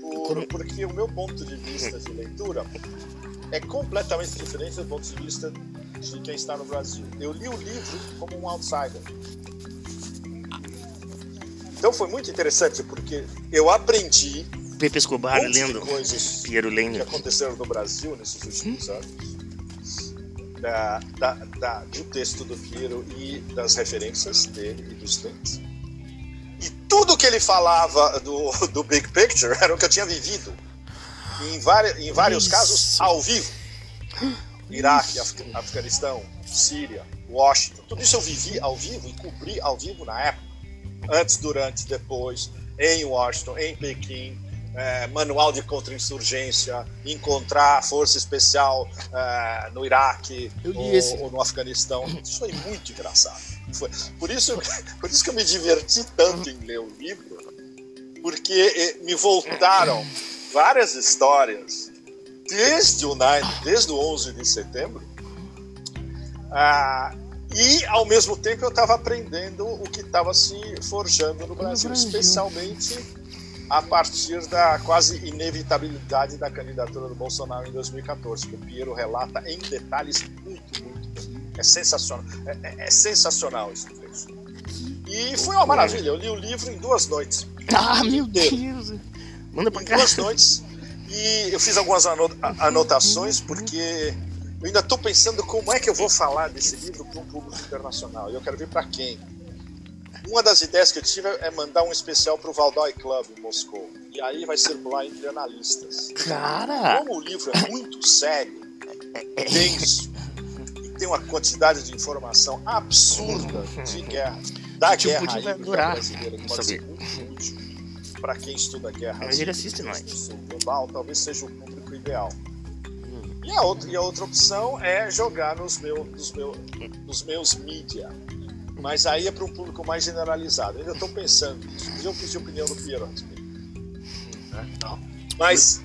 por, porque o meu ponto de vista de leitura é completamente diferente do ponto de vista de quem está no Brasil. Eu li o livro como um outsider. Então foi muito interessante porque eu aprendi Pepe Escobar um lendo coisas Piero que Lendo. aconteceram no Brasil nesses últimos anos. Da, da, da, do texto do Piero e das referências dele e dos textos. Que ele falava do, do Big Picture era o que eu tinha vivido. Em, vários, em vários Isso. casos, ao vivo. Iraque, Af- Afeganistão, Síria, Washington. Tudo isso eu vivi ao vivo e cobri ao vivo na época. Antes, durante, depois, em Washington, em Pequim, eh, manual de contra-insurgência, encontrar força especial eh, no Iraque ou, esse. ou no Afeganistão. Isso foi muito engraçado. Foi- Por, isso, por isso que eu me diverti tanto em ler o livro, porque eh, me voltaram várias histórias desde o, 9, desde o 11 de setembro. Ah, e, ao mesmo tempo, eu estava aprendendo o que estava se forjando no Brasil, Brasil. especialmente a partir da quase inevitabilidade da candidatura do Bolsonaro em 2014, que o Piero relata em detalhes muito, muito. É sensacional. É, é- é sensacional esse trecho. E foi uma maravilha. Eu li o livro em duas noites Ah, meu. Deus. Manda pra em cá. duas noites e eu fiz algumas anotações porque eu ainda estou pensando como é que eu vou falar desse livro para um público internacional. E eu quero ver para quem. Uma das ideias que eu tive é mandar um especial para o Valdai Club em Moscou. E aí vai circular entre analistas. Cara. Como o livro é muito sério, denso, e tem uma quantidade de informação absurda de guerra, da Tipo, guerra híbrida durar, brasileira, que pode ser muito útil para quem estuda guerra Mas ele assiste nós. global, talvez seja o público ideal. E a outra, e a outra opção é jogar nos, meu, nos, meu, nos meus mídia. Mas aí é para um público mais generalizado. Ainda estou pensando nisso. Podia pedir opinião do Piero a respeito. Né? Mas